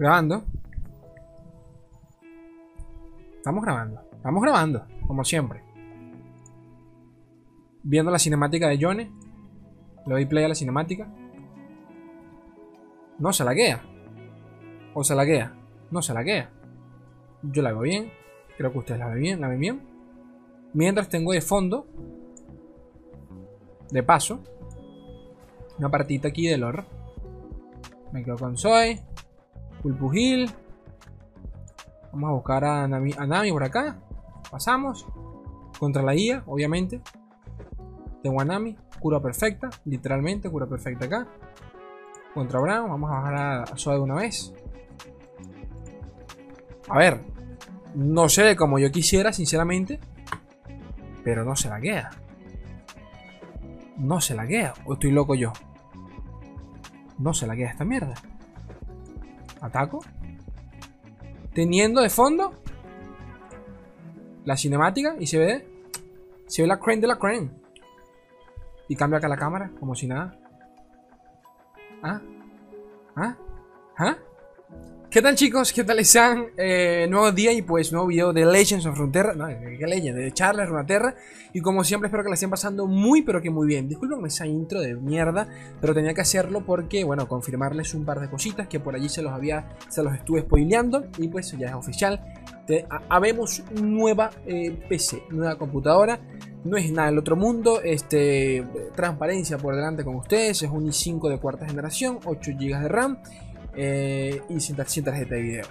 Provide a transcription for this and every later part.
Grabando. Estamos grabando. Estamos grabando, como siempre. Viendo la cinemática de Johnny. Le doy play a la cinemática. No se laguea. O se laguea. No se laguea. Yo la veo bien. Creo que ustedes la ven bien. La ven bien. Mientras tengo de fondo. De paso. Una partita aquí de lore. Me quedo con Zoe. Pulpugil. Vamos a buscar a Nami, a por acá. Pasamos. Contra la IA, obviamente. Tengo a Nami. Cura perfecta. Literalmente, cura perfecta acá. Contra Brown. Vamos a bajar a, a de una vez. A ver. No sé como yo quisiera, sinceramente. Pero no se la queda. No se la queda. ¿O estoy loco yo? No se la queda esta mierda. Ataco. Teniendo de fondo la cinemática y se ve se ve la crane de la crane. Y cambia acá la cámara como si nada. ¿Ah? ¿Ah? ¿Ah? ¿Qué tal chicos? ¿Qué tal están? Eh, nuevo día y pues nuevo video de Legends of Runeterra No, ¿qué Legends? De Charles Runeterra Y como siempre espero que la estén pasando muy pero que muy bien Disculpen esa intro de mierda Pero tenía que hacerlo porque, bueno, confirmarles un par de cositas Que por allí se los había, se los estuve spoileando Y pues ya es oficial Habemos nueva eh, PC, nueva computadora no es nada del otro mundo, este, transparencia por delante con ustedes, es un i5 de cuarta generación, 8 GB de RAM eh, y sin, tarjeta de video.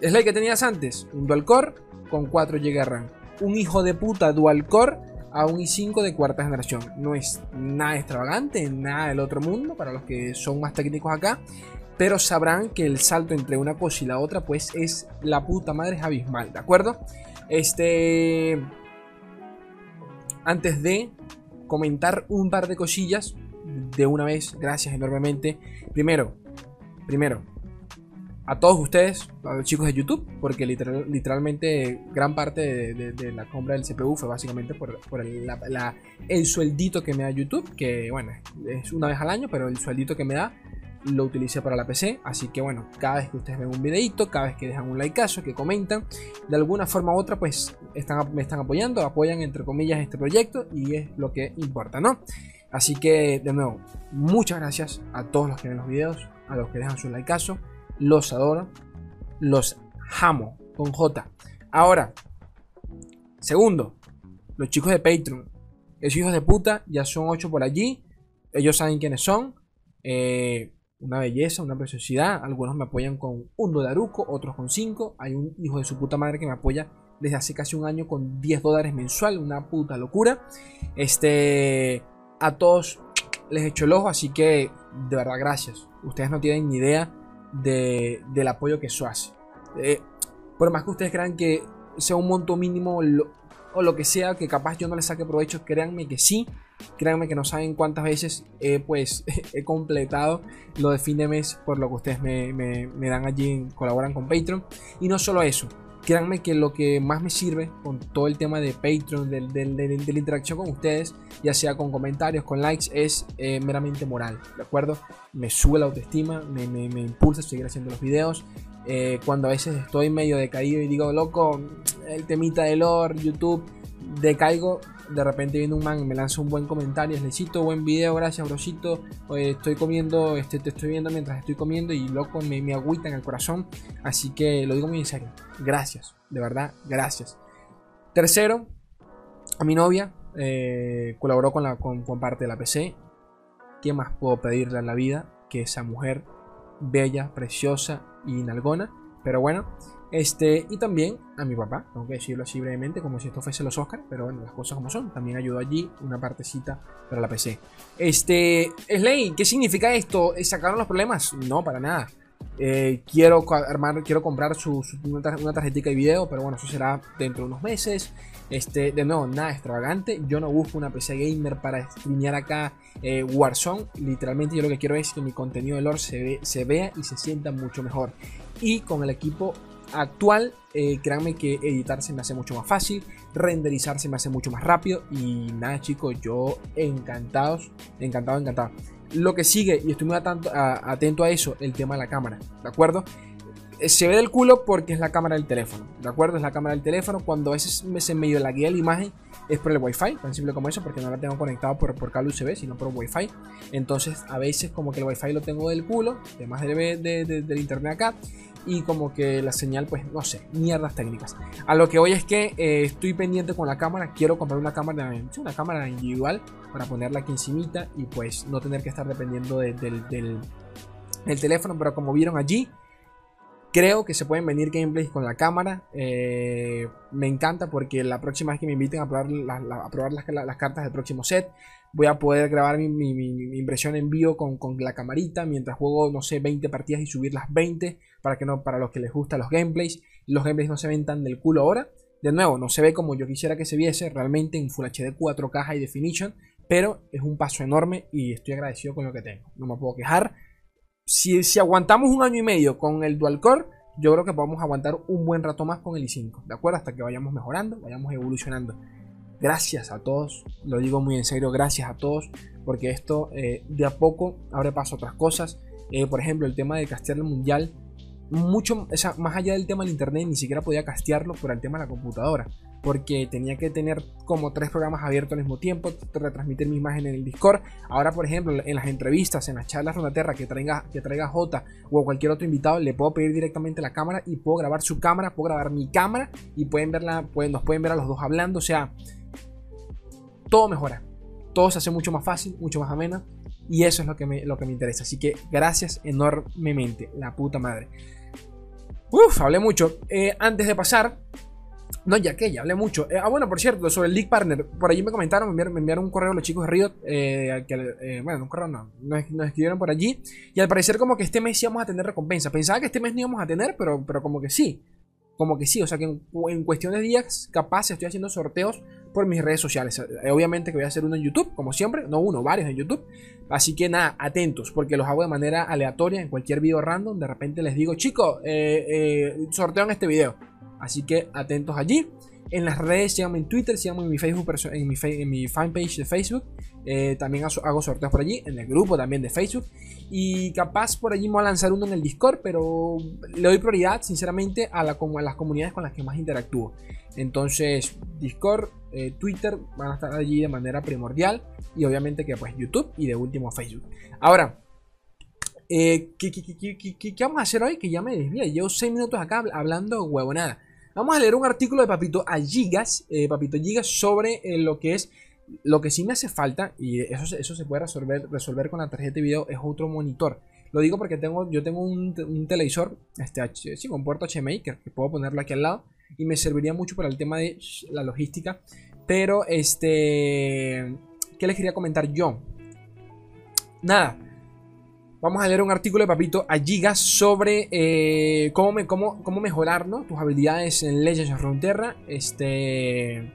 Es la que tenías antes, un dual core con 4 GB de RAM. Un hijo de puta dual core a un i5 de cuarta generación. No es nada extravagante, nada del otro mundo para los que son más técnicos acá. Pero sabrán que el salto entre una cosa y la otra pues es la puta madre es abismal, ¿de acuerdo? Este... Antes de comentar un par de cosillas, de una vez, gracias enormemente. Primero, primero, a todos ustedes, a los chicos de YouTube, porque literalmente gran parte de, la compra del CPU fue básicamente por, el, sueldito que me da YouTube, que bueno, es una vez al año, pero el sueldito que me da lo utilicé para la PC, así que bueno, cada vez que ustedes ven un videito, cada vez que dejan un likeazo, que comentan, de alguna forma u otra pues están, me están apoyando, apoyan entre comillas este proyecto y es lo que importa, ¿no? Así que de nuevo, muchas gracias a todos los que ven los videos, a los que dejan su likeazo. Los adoro. Los amo. Con J. Ahora, segundo, los chicos de Patreon. Esos hijos de puta ya son 8 por allí. Ellos saben quiénes son. Eh, una belleza, una preciosidad. Algunos me apoyan con un dolaruco, otros con 5. Hay un hijo de su puta madre que me apoya desde hace casi un año con 10 dólares mensual. Una puta locura. Este. A todos les echo el ojo, así que de verdad gracias. Ustedes no tienen ni idea del apoyo que eso hace. Eh, por más que ustedes crean que sea un monto mínimo o lo que sea, que capaz yo no les saque provecho, créanme que sí. Créanme que no saben cuántas veces he, pues, he completado lo de fin de mes por lo que ustedes me, me dan allí, colaboran con Patreon. Y no solo eso, créanme que lo que más me sirve con todo el tema de Patreon, de, la interacción con ustedes, ya sea con comentarios, con likes, es eh, meramente moral, ¿de acuerdo? Me sube la autoestima, me, me, impulsa a seguir haciendo los videos. Eh, cuando a veces estoy medio decaído y digo, loco, el temita de lore, YouTube, decaigo, de repente viene un man y me lanza un buen comentario, necesito buen video, gracias brosito, estoy comiendo, este, te estoy viendo mientras estoy comiendo y loco me, me en el corazón, así que lo digo muy en serio, gracias, de verdad, gracias. Tercero, a mi novia, eh, colaboró con, la, con, parte de la PC, ¿qué más puedo pedirle en la vida que esa mujer bella, preciosa y nalgona? Pero bueno, este, y también a mi papá, tengo que decirlo así brevemente, como si esto fuese los Oscars, pero bueno, las cosas como son. También ayudó allí una partecita para la PC. Este, Slay, ¿qué significa esto? ¿Sacaron los problemas? No, para nada. Eh, quiero armar, quiero comprar su, una, tarjetita de video, pero bueno, eso será dentro de unos meses. Este, de nuevo, nada extravagante. Yo no busco una PC gamer para streamear acá eh, Warzone. Literalmente, yo lo que quiero es que mi contenido de lore se, se vea y se sienta mucho mejor. Y con el equipo actual, eh, créanme que editarse me hace mucho más fácil, renderizarse me hace mucho más rápido y nada chicos, yo encantados, encantado, encantado. Lo que sigue, y estoy muy atento a eso, el tema de la cámara, ¿de acuerdo? Eh, se ve del culo porque es la cámara del teléfono, ¿de acuerdo? Es la cámara del teléfono. Cuando a veces me se medio guía la imagen es por el wifi, tan simple como eso, porque no la tengo conectado por, por cable USB, sino por wifi. Entonces a veces como que el wifi lo tengo del culo, además de, de, del internet acá, y como que la señal, pues no sé, mierdas técnicas. A lo que hoy es que eh, estoy pendiente con la cámara, quiero comprar una cámara, una cámara individual para ponerla aquí encimita y pues no tener que estar dependiendo del, del teléfono, pero como vieron allí, Creo que se pueden venir gameplays con la cámara. Eh, me encanta porque la próxima vez que me inviten a probar, las, cartas del próximo set, voy a poder grabar mi, impresión en vivo con, la camarita mientras juego, no sé, 20 partidas y subir las 20 para, que no, para los que les gustan los gameplays. Los gameplays no se ven tan del culo ahora. De nuevo, no se ve como yo quisiera que se viese realmente en Full HD 4K High Definition, pero es un paso enorme y estoy agradecido con lo que tengo. No me puedo quejar si, aguantamos un año y medio con el dual core, yo creo que podemos aguantar un buen rato más con el i5, ¿de acuerdo? Hasta que vayamos mejorando, vayamos evolucionando. Gracias a todos, lo digo muy en serio, gracias a todos, porque esto eh, de a poco abre paso a otras cosas. Eh, por ejemplo, el tema de castear el mundial, mucho, más allá del tema del internet, ni siquiera podía castearlo por el tema de la computadora porque tenía que tener como tres programas abiertos al mismo tiempo, retransmitir mi imagen en el Discord. Ahora, por ejemplo, en las entrevistas, en las charlas Runaterra que traiga, que traiga J o cualquier otro invitado, le puedo pedir directamente la cámara y puedo grabar su cámara, puedo grabar mi cámara y pueden verla, pueden, nos pueden ver a los dos hablando. O sea, todo mejora. Todo se hace mucho más fácil, mucho más ameno. Y eso es lo que me, lo que me interesa. Así que gracias enormemente, la puta madre. Uf, hablé mucho. Eh, antes de pasar, no, ya que ya hablé mucho. Eh, ah, bueno, por cierto, sobre el League Partner. Por allí me comentaron, me enviaron, un correo los chicos de Riot. Eh, eh, bueno, un correo no. Nos, escribieron por allí. Y al parecer, como que este mes íbamos a tener recompensa. Pensaba que este mes no íbamos a tener, pero, pero como que sí. Como que sí. O sea que en, cuestión de días, capaz estoy haciendo sorteos por mis redes sociales. obviamente que voy a hacer uno en YouTube, como siempre. No uno, varios en YouTube. Así que nada, atentos, porque los hago de manera aleatoria en cualquier video random. De repente les digo, chicos, sorteo en este video Así que atentos allí. En las redes, síganme en Twitter, síganme en mi Facebook, en mi, fanpage de Facebook. Eh, también hago sorteos por allí, en el grupo también de Facebook. Y capaz por allí me voy a lanzar uno en el Discord, pero le doy prioridad, sinceramente, a las comunidades con las que más interactúo. Entonces, Discord, eh, Twitter van a estar allí de manera primordial. Y obviamente que pues YouTube y de último Facebook. Ahora, eh, ¿qué, vamos a hacer hoy? Que ya me desvía. Llevo 6 minutos acá hablando huevonada. Vamos a leer un artículo de Papito a Gigas, eh, Papito Gigas, sobre eh, lo que es lo que sí me hace falta, y eso, eso se puede resolver, resolver con la tarjeta de video, es otro monitor. Lo digo porque tengo, yo tengo un, televisor, este, sí, con puerto HMI, que, puedo ponerlo aquí al lado, y me serviría mucho para el tema de la logística. Pero, este, ¿qué les quería comentar yo? Nada, Vamos a leer un artículo de Papito a Gigas sobre eh, cómo, me, cómo, cómo, mejorar tus habilidades en Legends of Runeterra. Este.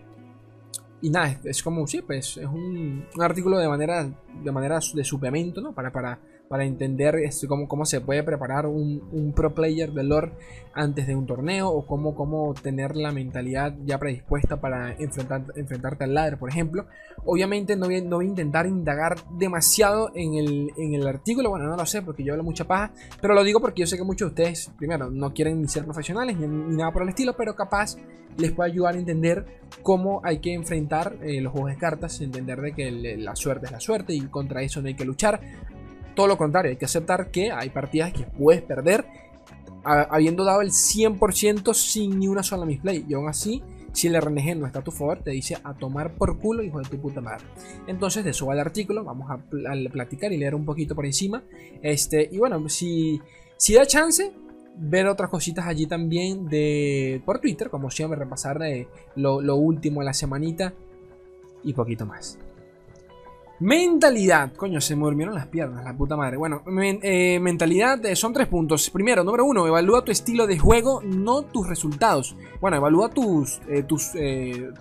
Y nada, es, como, sí, pues es un, un, artículo de manera, de manera de suplemento, ¿no? Para, para, para entender este, cómo, cómo se puede preparar un, pro player de lore antes de un torneo o cómo, cómo tener la mentalidad ya predispuesta para enfrentar, enfrentarte al ladder, por ejemplo. Obviamente no voy, no voy a intentar indagar demasiado en el, en el, artículo, bueno, no lo sé porque yo hablo mucha paja, pero lo digo porque yo sé que muchos de ustedes, primero, no quieren ni ser profesionales ni, nada por el estilo, pero capaz les puede ayudar a entender cómo hay que enfrentar eh, los juegos de cartas, entender de que la suerte es la suerte y contra eso no hay que luchar todo lo contrario, hay que aceptar que hay partidas que puedes perder habiendo dado el 100% sin ni una sola misplay. Y aún así, si el RNG no está a tu favor, te dice a tomar por culo, hijo de tu puta madre. Entonces, de eso va el artículo. Vamos a, platicar y leer un poquito por encima. Este, y bueno, si, si da chance, ver otras cositas allí también de por Twitter, como siempre, repasar eh, lo, lo último de la semanita y poquito más. Mentalidad. Coño, se me durmieron las piernas, la puta madre. Bueno, eh, mentalidad eh, son tres puntos. Primero, número uno, evalúa tu estilo de juego, no tus resultados. Bueno, evalúa tus, eh, tus,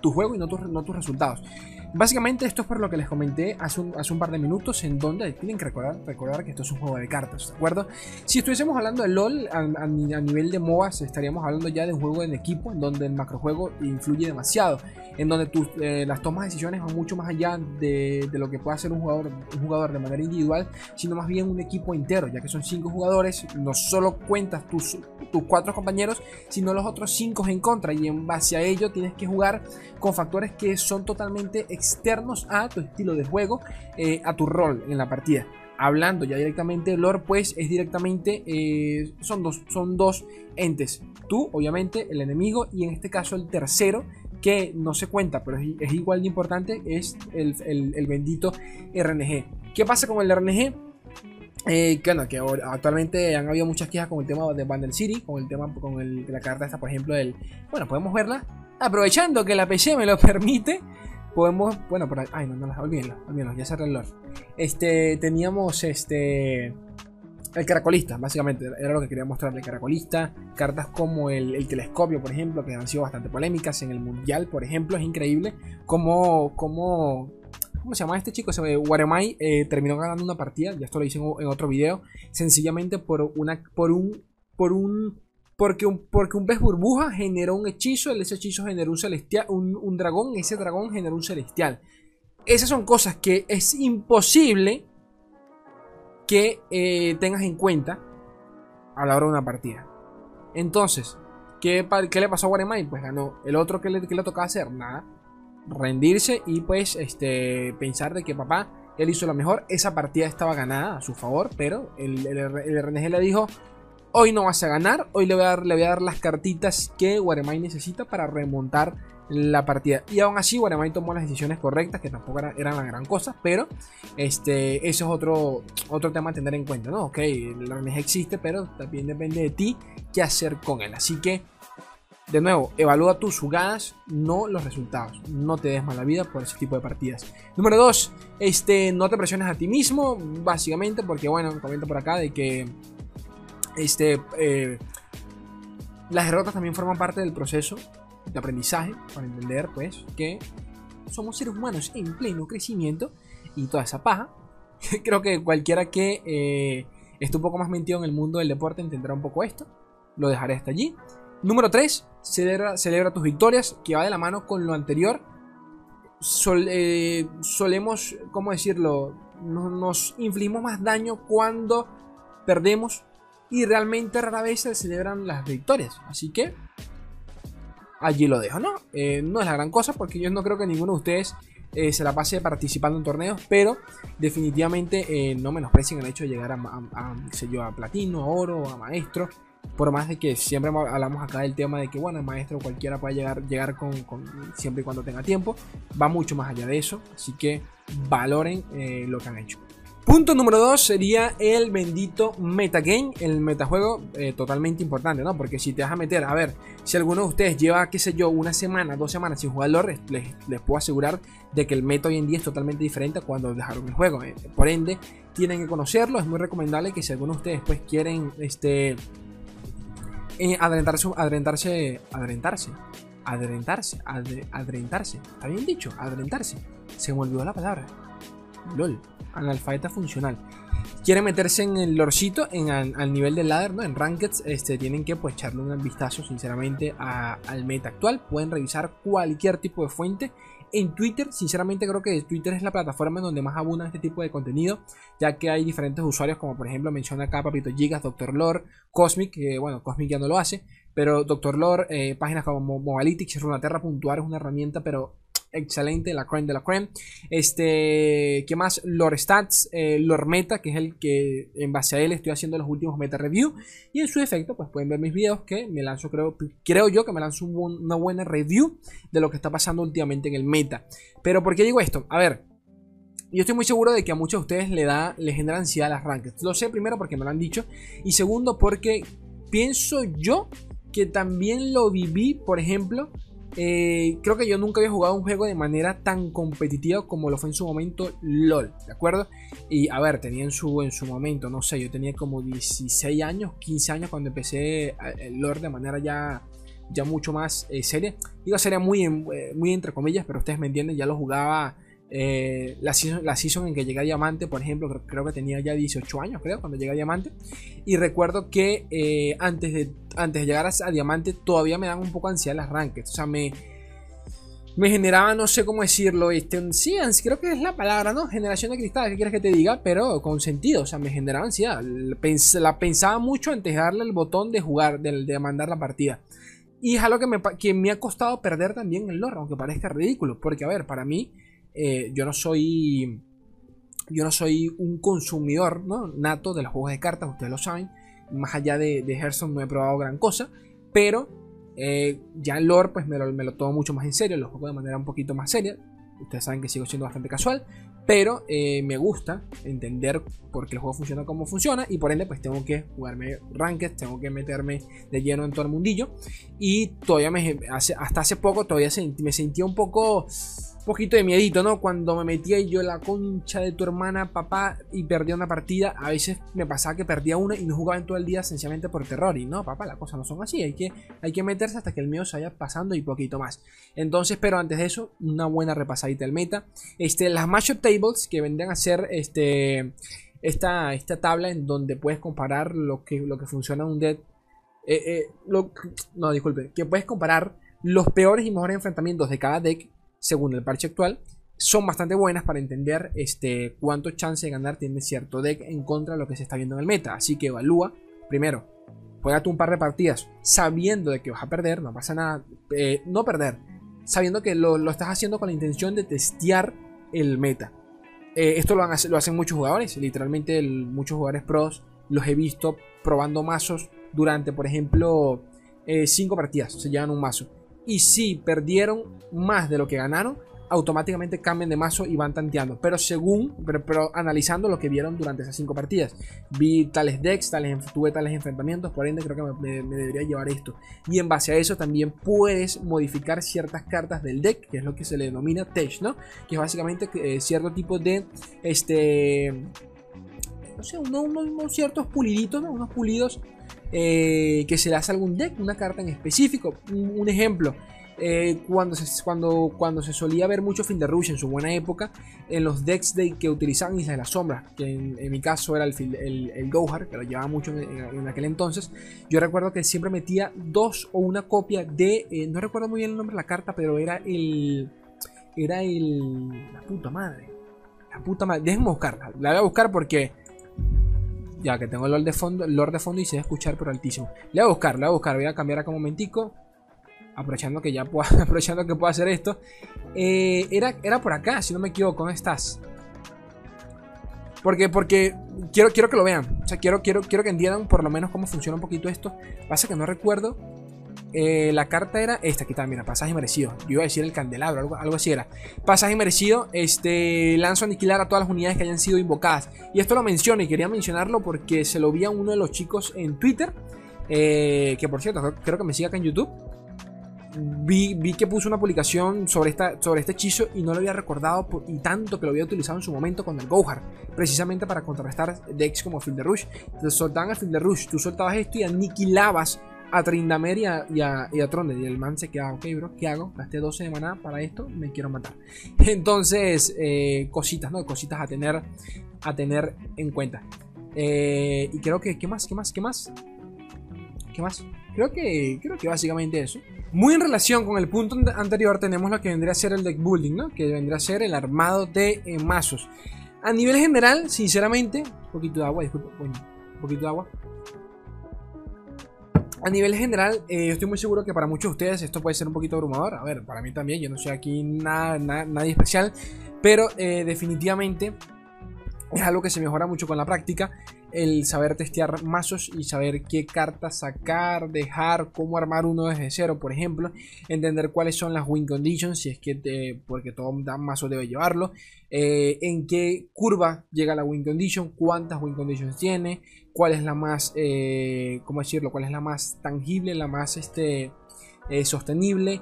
tu juego y no no tus resultados. Básicamente esto es por lo que les comenté hace un, hace un par de minutos en donde tienen que recordar, recordar que esto es un juego de cartas, ¿de acuerdo? Si estuviésemos hablando de LOL a, nivel de MOBAs estaríamos hablando ya de un juego en equipo en donde el macrojuego influye demasiado, en donde eh, las tomas de decisiones van mucho más allá de, lo que puede hacer un jugador, un jugador de manera individual, sino más bien un equipo entero, ya que son cinco jugadores, no solo cuentas tus, tus cuatro compañeros, sino los otros cinco en contra y en base a ello tienes que jugar con factores que son totalmente externos a tu estilo de juego, eh, a tu rol en la partida. Hablando ya directamente de lore, pues es directamente, eh, son, dos, son dos entes. Tú, obviamente, el enemigo y en este caso el tercero, que no se cuenta, pero es, igual de importante, es el, el, bendito RNG. ¿Qué pasa con el RNG? Eh, bueno, que actualmente han habido muchas quejas con el tema de Bundle City, con el tema con la carta esta, por ejemplo, del... Bueno, podemos verla. Aprovechando que la PC me lo permite, podemos... Bueno, por ahí... Ay, no, no, olvídenlo, olvídenlo, ya cerré el. Este, teníamos este... El caracolista, básicamente, era lo que quería mostrar el caracolista. Cartas como el, telescopio, por ejemplo, que han sido bastante polémicas en el mundial, por ejemplo, es increíble como, como ¿Cómo se llama este chico? Waremai eh, terminó ganando una partida, ya esto lo hice en, otro video, sencillamente por una por un por un porque un, porque un pez burbuja generó un hechizo, ese hechizo generó un celestial, un, dragón, ese dragón generó un celestial. Esas son cosas que es imposible que eh, tengas en cuenta a la hora de una partida. Entonces, ¿qué, ¿qué, le pasó a Waremai? Pues ganó. ¿El otro que le, que le tocaba hacer? Nada rendirse y pues este, pensar de que papá, él hizo lo mejor. Esa partida estaba ganada a su favor, pero el, el, RNG le dijo, hoy no vas a ganar, hoy le voy a dar, le voy a dar las cartitas que Waremai necesita para remontar la partida. Y aún así, Waremai tomó las decisiones correctas, que tampoco eran la gran cosa, pero este, eso es otro, otro tema a tener en cuenta, ¿no? Ok, el RNG existe, pero también depende de ti qué hacer con él. Así que de nuevo, evalúa tus jugadas, no los resultados. No te des mala vida por ese tipo de partidas. Número 2, este, no te presiones a ti mismo, básicamente, porque bueno, comento por acá de que este, eh, las derrotas también forman parte del proceso de aprendizaje, para entender pues que somos seres humanos en pleno crecimiento y toda esa paja. Creo que cualquiera que eh, esté un poco más metido en el mundo del deporte entenderá un poco esto. Lo dejaré hasta allí. Número 3. Celebra, tus victorias, que va de la mano con lo anterior. Eh, solemos, ¿cómo decirlo? Nos, infligimos más daño cuando perdemos y realmente rara vez se celebran las victorias. Así que allí lo dejo, ¿no? Eh, no es la gran cosa porque yo no creo que ninguno de ustedes eh, se la pase participando en torneos, pero definitivamente no menosprecien el hecho de llegar a, platino, a oro, a maestro. Por más de que siempre hablamos acá del tema de que, bueno, el maestro cualquiera puede llegar, llegar con, siempre y cuando tenga tiempo, va mucho más allá de eso, así que valoren eh, lo que han hecho. Punto número 2 sería el bendito metagame, el metajuego eh, totalmente importante, ¿no? Porque si te vas a meter, a ver, si alguno de ustedes lleva, qué sé yo, una semana, dos semanas sin jugar LoR, les, les puedo asegurar de que el meta hoy en día es totalmente diferente a cuando dejaron el juego. Eh. Por ende, tienen que conocerlo, es muy recomendable que si alguno de ustedes pues quieren, este eh, adrentarse, adrentarse, adrentarse, adrentarse, adrentarse, ¿está bien dicho? Adrentarse. Se me olvidó la palabra. LOL, analfabeta funcional. Quieren meterse en el lorcito, en al, nivel del ladder, ¿no? En Rankeds, este, tienen que pues echarle un vistazo sinceramente al meta actual. Pueden revisar cualquier tipo de fuente en Twitter, sinceramente creo que Twitter es la plataforma en donde más abunda este tipo de contenido, ya que hay diferentes usuarios, como por ejemplo menciona acá Papito Gigas, Doctor Lore, Cosmic, que bueno, Cosmic ya no lo hace, pero Doctor Lore, eh, páginas como Mobalytics, Runaterra Puntuar es una herramienta, pero excelente, la creme de la creme. Este, ¿qué más? Lore Stats, eh, Lore Meta, que es el que en base a él estoy haciendo los últimos meta review. Y en su efecto, pues pueden ver mis videos que me lanzo, creo, creo yo que me lanzo una buena review de lo que está pasando últimamente en el meta. Pero ¿por qué digo esto? A ver, yo estoy muy seguro de que a muchos de ustedes le da, les genera ansiedad las rankings. Lo sé primero porque me lo han dicho. Y segundo porque pienso yo que también lo viví, por ejemplo, eh, creo que yo nunca había jugado un juego de manera tan competitiva como lo fue en su momento LOL, ¿de acuerdo? Y a ver, tenía en su, en su momento, no sé, yo tenía como 16 años, 15 años cuando empecé el LOL de manera ya ya mucho más eh, seria. Digo sería muy, eh, muy entre comillas, pero ustedes me entienden, ya lo jugaba eh, la, season, la, en que llegué a Diamante, por ejemplo, creo, que tenía ya 18 años, creo, cuando llegué a Diamante. Y recuerdo que antes, de, antes de llegar a, Diamante todavía me dan un poco ansiedad las rankings. O sea, me, me generaba, no sé cómo decirlo, este, sí, creo que es la palabra, ¿no? Generación de cristal, ¿qué quieres que te diga? Pero con sentido, o sea, me generaba ansiedad. La pensaba mucho antes de darle el botón de jugar, de, mandar la partida. Y es algo que me, que me ha costado perder también el lore, aunque parezca ridículo. Porque, a ver, para mí, eh, yo no soy. Yo no soy un consumidor nato de los juegos de cartas, ustedes lo saben. Más allá de, de Hearthstone no he probado gran cosa. Pero eh, ya el lore, pues me lo, tomo mucho más en serio, lo juego de manera un poquito más seria. Ustedes saben que sigo siendo bastante casual, pero eh, me gusta entender por qué el juego funciona como funciona y por ende pues tengo que jugarme ranked, tengo que meterme de lleno en todo el mundillo y todavía me, hasta hace poco todavía me sentía un poco poquito de miedito, ¿no? Cuando me metía yo la concha de tu hermana, papá, y perdía una partida, a veces me pasaba que perdía una y no jugaba en todo el día sencillamente por terror. Y no, papá, las cosas no son así, hay que, hay que meterse hasta que el mío se vaya pasando y poquito más. Entonces, pero antes de eso, una buena repasadita del meta. Este, las Mashup Tables, que vendrían a ser este, esta, esta tabla en donde puedes comparar lo que, lo que funciona en un dead. Eh, eh, no, disculpe, que puedes comparar los peores y mejores enfrentamientos de cada deck según el parche actual, son bastante buenas para entender este, cuánto chance de ganar tiene cierto deck en contra de lo que se está viendo en el meta. Así que evalúa, primero, juega un par de partidas sabiendo de que vas a perder, no pasa nada, eh, no perder, sabiendo que lo, estás haciendo con la intención de testear el meta. Eh, esto lo, lo, hacen muchos jugadores, literalmente muchos jugadores pros los he visto probando mazos durante, por ejemplo, 5 eh, partidas, se llevan un mazo. Y si perdieron más de lo que ganaron, automáticamente cambian de mazo y van tanteando. Pero según, pero, analizando lo que vieron durante esas cinco partidas. Vi tales decks, tales, tuve tales enfrentamientos, por ende creo que me, debería llevar esto. Y en base a eso también puedes modificar ciertas cartas del deck, que es lo que se le denomina Tech, ¿no? Que es básicamente eh, cierto tipo de, este, no sé, unos, ciertos puliditos, ¿no? Unos pulidos eh, que se le hace algún deck, una carta en específico. Un, ejemplo, eh, cuando, se, cuando, cuando se solía ver mucho Fin de Rush en su buena época, en los decks de, que utilizaban Isla de las Sombras, que en, mi caso era el, el, el, Gohar, que lo llevaba mucho en, aquel entonces, yo recuerdo que siempre metía dos o una copia de, eh, no recuerdo muy bien el nombre de la carta, pero era el... Era el... La puta madre. La puta madre. Déjenme buscarla. La voy a buscar porque ya que tengo Lord de fondo, Lord de fondo y a escuchar por altísimo. Le voy a buscar, le voy a buscar, voy a cambiar acá un momentico. Aprovechando que ya puedo, aprovechando que puedo hacer esto. Eh, era, era por acá, si no me equivoco, ¿dónde estás? Porque, porque quiero, quiero que lo vean. O sea, quiero, quiero, quiero que entiendan por lo menos cómo funciona un poquito esto. Pasa que no recuerdo eh, la carta era esta, aquí mira, pasaje merecido. Yo iba a decir el candelabro, algo, así era. Pasaje merecido, este, lanzo a aniquilar a todas las unidades que hayan sido invocadas. Y esto lo menciono y quería mencionarlo porque se lo vi a uno de los chicos en Twitter. Eh, que por cierto, creo que me sigue acá en YouTube. Vi, que puso una publicación sobre, esta, sobre este hechizo y no lo había recordado y tanto que lo había utilizado en su momento con el Gohar, precisamente para contrarrestar decks como Field Rush. Te soltaban el Field Rush, tú soltabas esto y aniquilabas a Trindamer y a, y, a, y Y el man se queda, ok, bro, ¿qué hago? Gasté 12 de maná para esto, me quiero matar. Entonces, eh, cositas, ¿no? Cositas a tener, a tener en cuenta. Eh, y creo que, ¿qué más? ¿Qué más? ¿Qué más? ¿Qué más? Creo que, creo que básicamente eso. Muy en relación con el punto anterior tenemos lo que vendría a ser el deck building, ¿no? Que vendría a ser el armado de eh, mazos. A nivel general, sinceramente, un poquito de agua, disculpa, un poquito de agua. A nivel general, eh, yo estoy muy seguro que para muchos de ustedes esto puede ser un poquito abrumador. A ver, para mí también, yo no soy aquí nada, nadie especial. Pero eh, definitivamente es algo que se mejora mucho con la práctica. El saber testear mazos y saber qué cartas sacar, dejar, cómo armar uno desde cero, por ejemplo. Entender cuáles son las win conditions, si es que porque todo mazo debe llevarlo. Eh, en qué curva llega la win condition, cuántas win conditions tiene cuál es la más, eh, ¿cómo decirlo? ¿Cuál es la más tangible, la más este, eh, sostenible?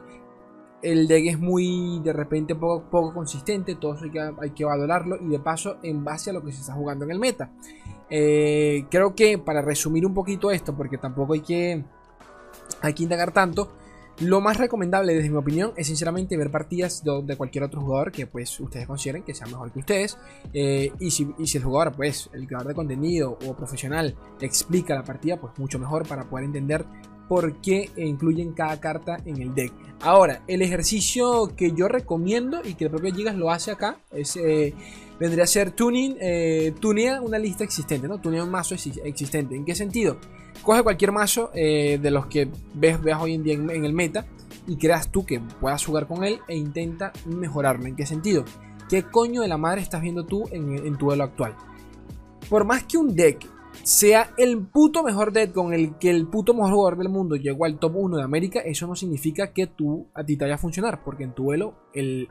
El deck es muy, de repente, poco, poco consistente, todo eso hay que, hay que, valorarlo y de paso en base a lo que se está jugando en el meta. Eh, creo que para resumir un poquito esto, porque tampoco hay que, hay que indagar tanto, Lo más recomendable, desde mi opinión, es sinceramente ver partidas de, cualquier otro jugador que pues ustedes consideren que sea mejor que ustedes. Eh, y, si, el jugador, pues, el creador de contenido o profesional explica la partida, pues mucho mejor para poder entender por qué incluyen cada carta en el deck. Ahora, el ejercicio que yo recomiendo y que el propio Gigas lo hace acá es eh, vendría a ser tuning, eh, tunea una lista existente, ¿no? Tunea un mazo existente. ¿En qué sentido? Coge cualquier mazo eh, de los que ves, hoy en día en, el meta y creas tú que puedas jugar con él e intenta mejorarlo. ¿En qué sentido? ¿Qué coño de la madre estás viendo tú en, tu duelo actual? Por más que un deck sea el puto mejor deck con el que el puto mejor jugador del mundo llegó al top 1 de América, eso no significa que tú a ti te vaya a funcionar, porque en tu duelo el,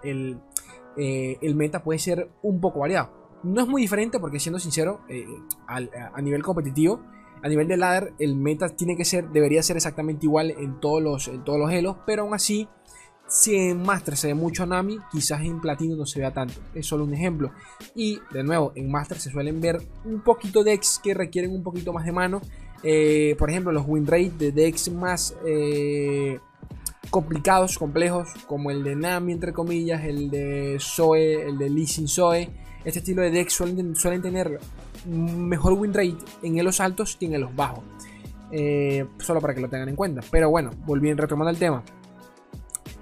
eh, el meta puede ser un poco variado. No es muy diferente porque siendo sincero, eh, a, nivel competitivo, a nivel de ladder, el meta tiene que ser, debería ser exactamente igual en todos los, en todos los elos, pero aún así, si en Master se ve mucho Nami, quizás en Platino no se vea tanto. Es solo un ejemplo. Y de nuevo, en Master se suelen ver un poquito decks que requieren un poquito más de mano. Eh, por ejemplo, los win rate de decks más complicados, complejos, como el de Nami, entre comillas, el de Zoe, el de Lee Sin Zoe. Este estilo de decks suelen, tener mejor win rate en los altos que en los bajos. Eh, solo para que lo tengan en cuenta. Pero bueno, volviendo, retomando el tema.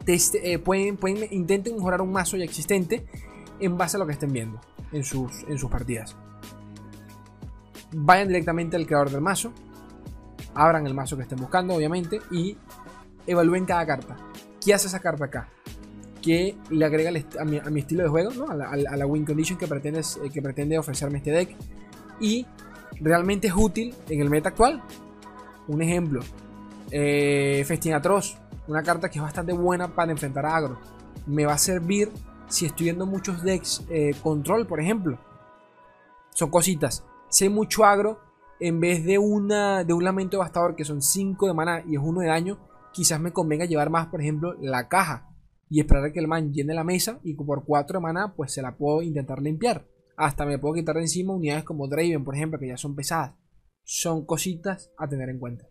Eh, pueden, pueden, intenten mejorar un mazo ya existente en base a lo que estén viendo en sus, en sus partidas. Vayan directamente al creador del mazo. Abran el mazo que estén buscando, obviamente. Y evalúen cada carta. ¿Qué hace esa carta acá? ¿Qué le agrega a mi, estilo de juego? ¿no? A, la, win condition que pretende, eh, que pretende ofrecerme este deck. Y realmente es útil en el meta actual. Un ejemplo. Eh, Festín Atroz. Una carta que es bastante buena para enfrentar a agro. Me va a servir si estoy viendo muchos decks eh, control, por ejemplo. Son cositas. Sé mucho agro. En vez de, una, de un lamento devastador que son 5 de mana y es 1 de daño, quizás me convenga llevar más, por ejemplo, la caja y esperar a que el man llene la mesa y por 4 de mana pues se la puedo intentar limpiar. Hasta me puedo quitar de encima unidades como Draven, por ejemplo, que ya son pesadas. Son cositas a tener en cuenta.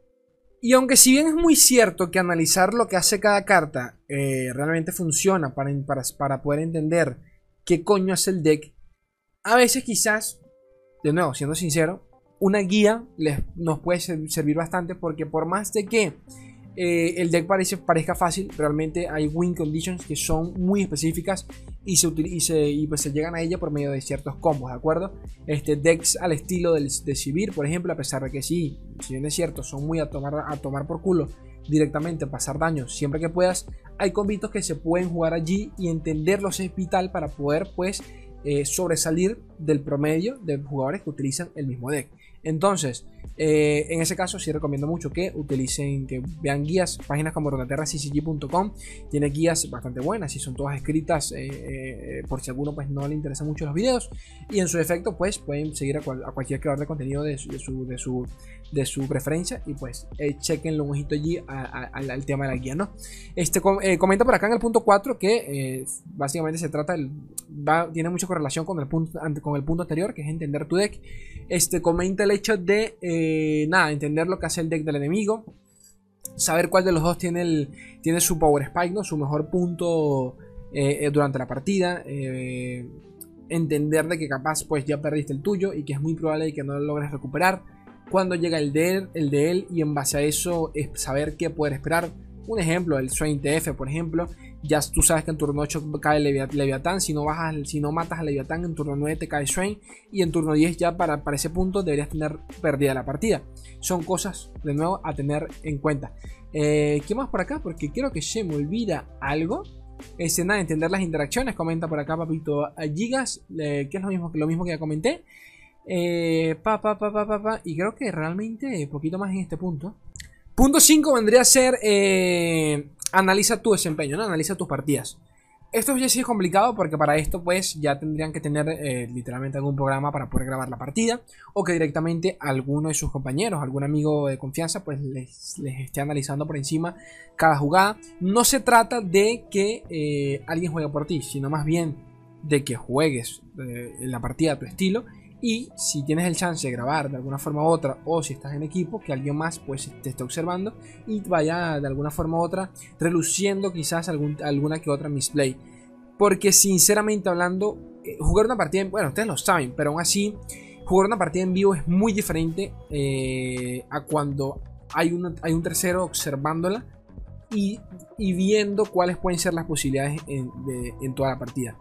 Y aunque si bien es muy cierto que analizar lo que hace cada carta eh, realmente funciona para, para, poder entender qué coño hace el deck, a veces quizás, de nuevo, siendo sincero, una guía les, nos puede servir bastante porque por más de que eh, el deck parece, parezca fácil, realmente hay win conditions que son muy específicas y se, pues llegan a ella por medio de ciertos combos, ¿de acuerdo? Este, decks al estilo de Sivir, por ejemplo, a pesar de que sí, si bien es cierto, son muy a tomar, a tomar por culo directamente, pasar daño siempre que puedas, hay combitos que se pueden jugar allí y entenderlos es vital para poder pues eh, sobresalir del promedio de jugadores que utilizan el mismo deck. Entonces, eh, en ese caso sí recomiendo mucho que utilicen, que vean guías, páginas como rotaterracccg.com, tiene guías bastante buenas y son todas escritas eh, eh, por si a alguno pues no le interesan mucho los videos y en su efecto pues pueden seguir a, cualquier creador de contenido de su, de su, de su, preferencia y pues chequenlo un ojito allí al tema de la guía, ¿no? Este, comenta por acá en el punto 4 que básicamente se trata, tiene mucha correlación con el, punto, con el punto anterior que es entender tu deck, este comenta el hecho de eh, nada, entender lo que hace el deck del enemigo. Saber cuál de los dos tiene, el, tiene su power spike, ¿no? su mejor punto eh, durante la partida. Eh, entender de que capaz pues ya perdiste el tuyo y que es muy probable que no lo logres recuperar. Cuando llega el de él, el de él y en base a eso es saber qué poder esperar. Un ejemplo, el Swain TF, por ejemplo, ya tú sabes que en turno 8 cae Leviatán. Si no, bajas, si no matas a Leviatán, en turno 9 te cae Swain. Y en turno 10 ya para, para ese punto deberías tener perdida la partida. Son cosas, de nuevo, a tener en cuenta. Eh, ¿Qué más por acá? Porque creo que se me olvida algo. Es nada, entender las interacciones. Comenta por acá, papito. Gigas, eh, que es lo mismo, lo mismo que ya comenté. Eh, pa, pa, pa, pa, pa, y creo que realmente poquito más en este punto. Punto 5 vendría a ser eh, analiza tu desempeño, ¿no? Analiza tus partidas. Esto ya sí es complicado porque para esto pues ya tendrían que tener eh, literalmente algún programa para poder grabar la partida o que directamente alguno de sus compañeros, algún amigo de confianza pues les, esté analizando por encima cada jugada. No se trata de que eh, alguien juegue por ti, sino más bien de que juegues la partida a tu estilo Y si tienes el chance de grabar de alguna forma u otra, o si estás en equipo, que alguien más pues te esté observando y vaya de alguna forma u otra reluciendo quizás algún, alguna que otra misplay. Porque sinceramente hablando, eh, jugar una partida, bueno, ustedes lo saben, pero aún así, jugar una partida en vivo es muy diferente eh, a cuando hay un, hay un tercero observándola y, viendo cuáles pueden ser las posibilidades en toda la partida.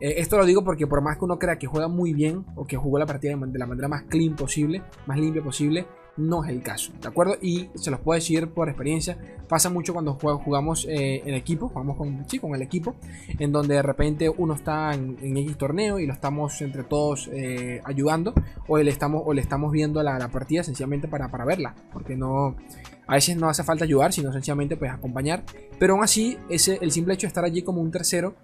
Eh, esto lo digo porque por más que uno crea que juega muy bien o que jugó la partida de la manera más clean posible, más limpia posible, no es el caso, ¿de acuerdo? Y se los puedo decir por experiencia, pasa mucho cuando jugamos eh, en equipo, jugamos con, sí, con el equipo, en donde de repente uno está en, X torneo y lo estamos entre todos eh, ayudando, o le estamos, o le estamos viendo la, la partida sencillamente para, para verla, porque no... A veces no hace falta ayudar, sino sencillamente pues acompañar. Pero aún así, ese, el simple hecho de estar allí como un tercero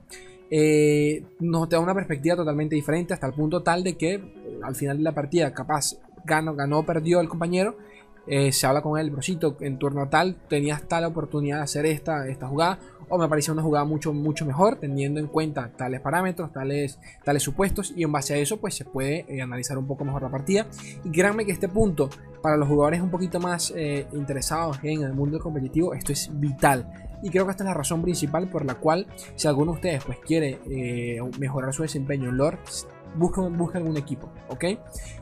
eh, nos da una perspectiva totalmente diferente hasta el punto tal de que eh, al final de la partida capaz ganó, ganó perdió el compañero, eh, se habla con él, brosito, en turno tal, tenías tal oportunidad de hacer esta, esta jugada, o me parecía una jugada mucho, mucho mejor, teniendo en cuenta tales parámetros, tales, tales supuestos, y en base a eso, pues se puede analizar un poco mejor la partida. Y créanme que este punto, para los jugadores un poquito más interesados en el mundo competitivo, esto es vital. Y creo que esta es la razón principal por la cual, si alguno de ustedes pues quiere eh, mejorar su desempeño en lore, busquen, busquen un equipo, ¿ok?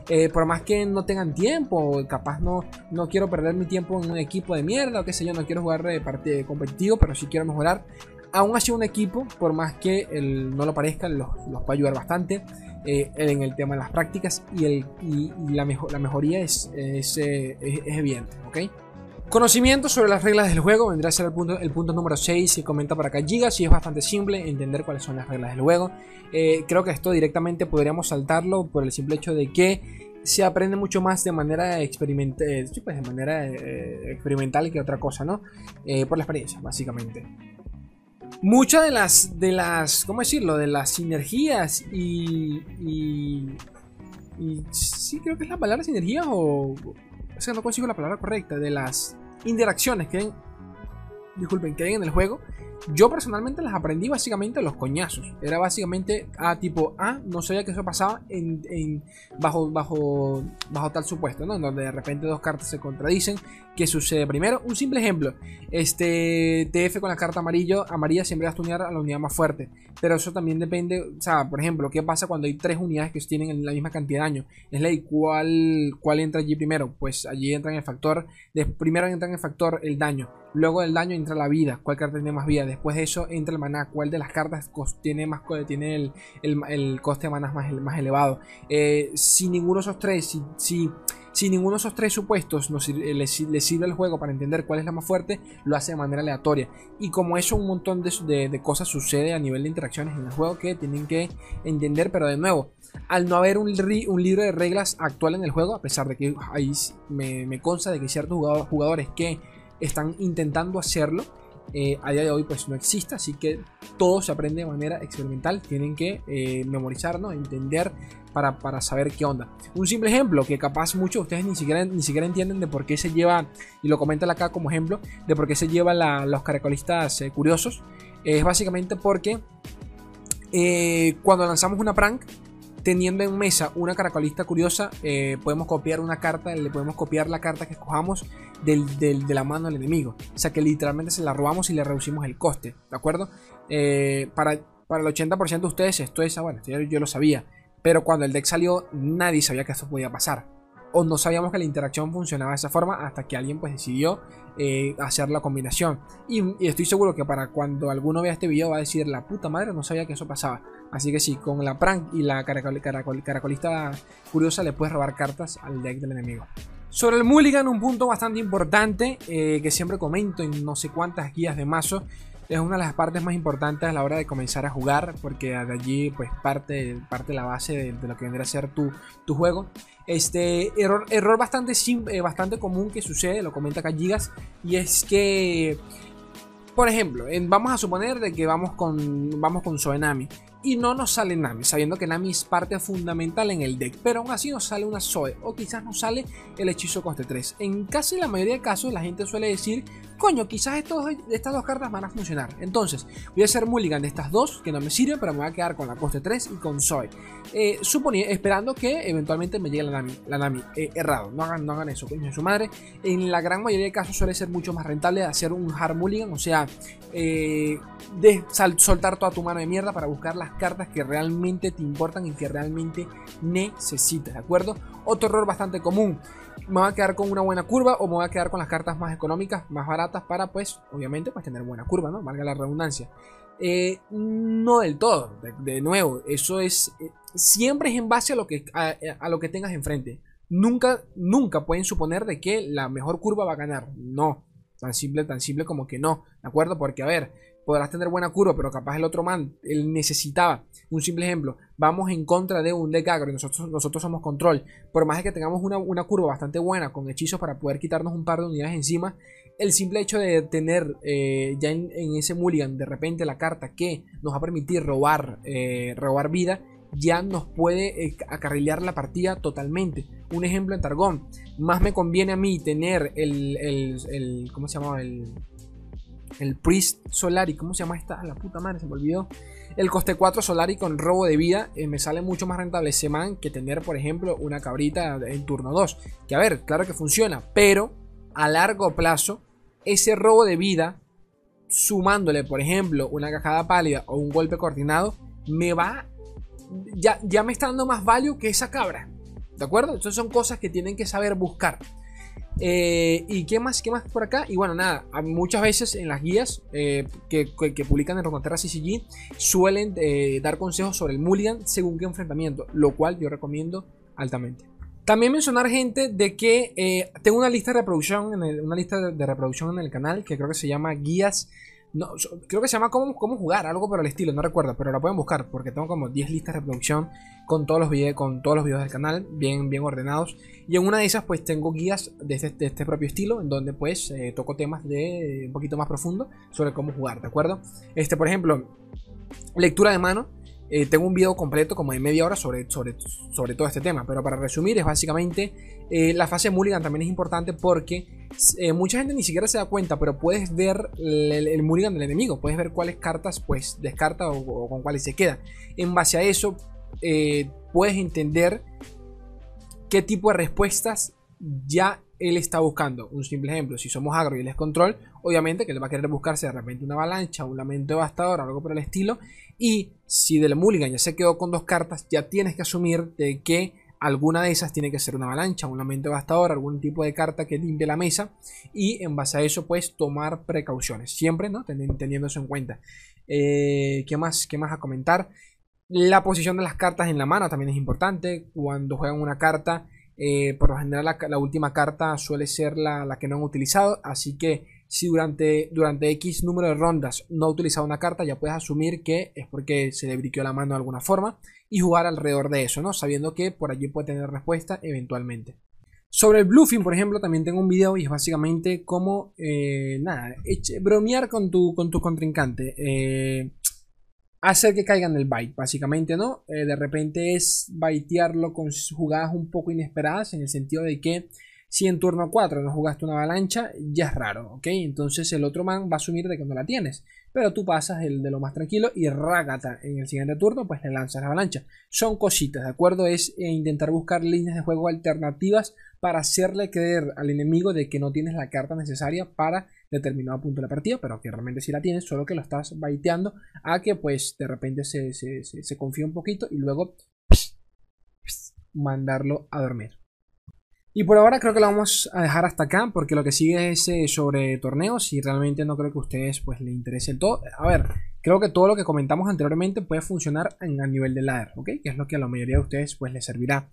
Eh, por más que no tengan tiempo, capaz no, no quiero perder mi tiempo en un equipo de mierda o qué sé yo, no quiero jugar de parte competitivo, pero si quiero mejorar. Aún así un equipo, por más que no lo parezca, los, los va a ayudar bastante. Eh, en el tema de las prácticas y, el, la, mejor, la mejoría es, es, es, es evidente, ¿ok? Conocimiento sobre las reglas del juego vendría a ser el punto, número 6 que comenta por acá Gigas y es bastante simple entender cuáles son las reglas del juego. Eh, creo que esto directamente podríamos saltarlo por el simple hecho de que se aprende mucho más de manera, eh, pues de manera eh, experimental que otra cosa, ¿no? por la experiencia, básicamente. Muchas de las, de las, ¿cómo decirlo? De las sinergias y, y, y sí creo que es la palabra sinergia o... O sea, no consigo la palabra correcta. De las interacciones que hay, disculpen, que hay en el juego, yo personalmente las aprendí básicamente a los coñazos. Era básicamente a tipo, ah, no sabía que eso pasaba en, bajo, bajo, bajo tal supuesto, ¿no? Donde de repente dos cartas se contradicen. ¿Qué sucede primero? Un simple ejemplo. Este TF con la carta amarillo, amarilla siempre va a tunear a la unidad más fuerte. Pero eso también depende, o sea, por ejemplo, ¿qué pasa cuando hay tres unidades que tienen la misma cantidad de daño? Es ley, ¿cuál, cuál entra allí primero? Pues allí entra en el factor, de, primero entra en el factor el daño. Luego del daño entra la vida, cuál carta tiene más vida. Después de eso entra el maná, cuál de las cartas tiene, más, tiene el, el, coste de maná más, más elevado. Eh, si ninguno de esos tres, si, si, si ninguno de esos tres supuestos le, le, sirve al juego para entender cuál es la más fuerte, lo hace de manera aleatoria. Y como eso, un montón de, de, cosas sucede a nivel de interacciones en el juego que tienen que entender, pero de nuevo, al no haber un, un, libro de reglas actual en el juego, a pesar de que ahí me, me consta de que ciertos jugadores que están intentando hacerlo. Eh, a día de hoy pues no existe, así que todo se aprende de manera experimental, tienen que eh, memorizar, ¿no? entender para, para, saber qué onda. Un simple ejemplo que capaz muchos de ustedes ni siquiera, ni siquiera entienden de por qué se lleva, y lo comentan acá como ejemplo, de por qué se lleva los caracolistas eh, curiosos, es básicamente porque cuando lanzamos una prank, teniendo en mesa una caracolista curiosa, eh, podemos copiar una carta, le podemos copiar la carta que escojamos del, de la mano del enemigo. O sea que literalmente se la robamos y le reducimos el coste, ¿de acuerdo? Eh, para, para el 80% de ustedes esto es, ah, bueno, yo, yo lo sabía. Pero cuando el deck salió, nadie sabía que esto podía pasar o no sabíamos que la interacción funcionaba de esa forma hasta que alguien pues decidió eh, hacer la combinación. Y, estoy seguro que para cuando alguno vea este video va a decir, la puta madre, no sabía que eso pasaba. Así que sí, con la prank y la caracolista curiosa le puedes robar cartas al deck del enemigo. Sobre el mulligan, un punto bastante importante eh, que siempre comento en no sé cuántas guías de mazo es una de las partes más importantes a la hora de comenzar a jugar, porque de allí pues parte, parte la base de, lo que vendría a ser tu, tu juego. Este error, error bastante, eh, bastante común que sucede, lo comenta acá Gigas, y es que, por ejemplo, vamos a suponer de que vamos con, vamos con Soenami. Y no nos sale Nami, sabiendo que Nami es parte fundamental en el deck, pero aún así nos sale una Zoe o quizás nos sale el hechizo coste 3. En casi la mayoría de casos la gente suele decir, coño, quizás estas dos cartas van a funcionar. Entonces, voy a hacer mulligan de estas dos que no me sirven, pero me voy a quedar con la coste 3 y con Zoe. Eh, esperando que eventualmente me llegue la Nami. La Nami, eh, errado, no hagan, no hagan eso, coño, su madre. En la gran mayoría de casos suele ser mucho más rentable hacer un hard mulligan, o sea, eh, de soltar toda tu mano de mierda para buscar las cartas que realmente te importan y que realmente necesitas, ¿de acuerdo? Otro error bastante común. Me voy a quedar con una buena curva o me voy a quedar con las cartas más económicas, más baratas para, pues, obviamente, pues tener buena curva, ¿no? Valga la redundancia. Eh, no del todo, de, nuevo, eso es... Eh, siempre es en base a lo que, a, lo que tengas enfrente. Nunca, nunca pueden suponer de que la mejor curva va a ganar. No, tan simple, tan simple como que no, ¿de acuerdo? Porque, a ver, podrás tener buena curva, pero capaz el otro man, él necesitaba. Un simple ejemplo, vamos en contra de un deck agro y nosotros, nosotros somos control. Por más de que tengamos una, curva bastante buena con hechizos para poder quitarnos un par de unidades encima, el simple hecho de tener eh, ya en, ese mulligan de repente la carta que nos va a permitir robar, eh, robar vida, ya nos puede eh, la partida totalmente. Un ejemplo en Targón, más me conviene a mí tener el, el, el ¿cómo se llama? El, el Priest Solari, ¿cómo se llama esta? La puta madre, se me olvidó. El coste 4 Solari con robo de vida eh, me sale mucho más rentable ese man que tener, por ejemplo, una cabrita en turno 2. Que a ver, claro que funciona, pero a largo plazo, ese robo de vida, sumándole, por ejemplo, una cajada pálida o un golpe coordinado, me va. Ya, ya me está dando más value que esa cabra. ¿De acuerdo? Entonces son cosas que tienen que saber buscar. Eh, ¿Y qué más, qué más por acá? Y bueno, nada, muchas veces en las guías eh, que, publican en Rocoterra CCG suelen eh, dar consejos sobre el Mulligan según qué enfrentamiento, lo cual yo recomiendo altamente. También mencionar, gente, de que tengo una lista de reproducción, en una lista de reproducción en el canal que creo que se llama Guías no, creo que se llama cómo, cómo, jugar, algo por el estilo, no recuerdo, pero la pueden buscar porque tengo como 10 listas de reproducción con todos los videos, con todos los videos del canal, bien, bien ordenados. Y en una de esas pues tengo guías de este, este propio estilo, en donde pues eh, toco temas de un poquito más profundo sobre cómo jugar, ¿de acuerdo? Este, por ejemplo, lectura de mano eh, tengo un video completo como de media hora sobre, sobre, sobre todo este tema, pero para resumir es básicamente eh, la fase mulligan también es importante porque eh, mucha gente ni siquiera se da cuenta, pero puedes ver el, mulligan del enemigo, puedes ver cuáles cartas pues descarta o, con cuáles se queda. En base a eso puedes entender qué tipo de respuestas ya él está buscando. Un simple ejemplo, si somos agro y él es control, obviamente que él va a querer buscarse de repente una avalancha, un lamento devastador, algo por el estilo. Y si del mulligan ya se quedó con dos cartas, ya tienes que asumir de que alguna de esas tiene que ser una avalancha, un lamento devastador, algún tipo de carta que limpie la mesa. Y en base a eso, pues tomar precauciones. Siempre, ¿no? Teniendo eso en cuenta. Eh, ¿Qué más? ¿Qué más a comentar? La posición de las cartas en la mano también es importante. Cuando juegan una carta eh, por lo general la, última carta suele ser la, que no han utilizado, así que si durante, durante X número de rondas no ha utilizado una carta, ya puedes asumir que es porque se le briqueó la mano de alguna forma y jugar alrededor de eso, ¿no? Sabiendo que por allí puede tener respuesta eventualmente. Sobre el bluffing, por ejemplo, también tengo un video y es básicamente como, eh, nada, bromear con tu, con tu contrincante. Eh, hacer que caigan el bite, básicamente, ¿no? Eh, de repente es baitearlo con jugadas un poco inesperadas, en el sentido de que si en turno 4 no jugaste una avalancha, ya es raro, ¿ok? Entonces el otro man va a asumir de que no la tienes. Pero tú pasas el de lo más tranquilo y rágata en el siguiente turno, pues le lanzas la avalancha. Son cositas, ¿de acuerdo? Es eh, intentar buscar líneas de juego alternativas para hacerle creer al enemigo de que no tienes la carta necesaria para determinado punto de la partida, pero que realmente sí la tienes, solo que lo estás baiteando a que pues de repente se, se, se, confía un poquito y luego mandarlo a dormir. Y por ahora creo que lo vamos a dejar hasta acá porque lo que sigue es eh, sobre torneos y realmente no creo que a ustedes pues les interese todo. A ver, creo que todo lo que comentamos anteriormente puede funcionar a nivel de ladder, ¿ok? Que es lo que a la mayoría de ustedes pues les servirá.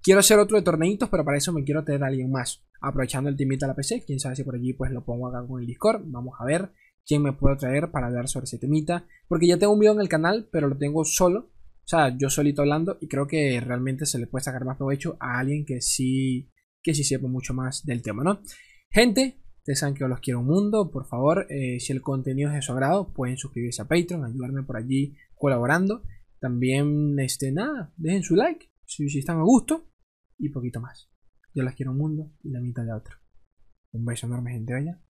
Quiero hacer otro de torneitos, pero para eso me quiero tener a alguien más. Aprovechando el timito a la PC, quién sabe si por allí pues lo pongo acá con el Discord. Vamos a ver quién me puedo traer para hablar sobre ese temita. Porque ya tengo un video en el canal, pero lo tengo solo. O sea, yo solito hablando y creo que realmente se le puede sacar más provecho a alguien que sí que sí sepa mucho más del tema, ¿no? Gente, ustedes saben que yo los quiero un mundo, por favor, eh, si el contenido es de su agrado, pueden suscribirse a Patreon, ayudarme por allí colaborando. También, este, nada, dejen su like si, si están a gusto y poquito más. Yo las quiero un mundo y la mitad de otro. Un beso enorme, gente. Vaya.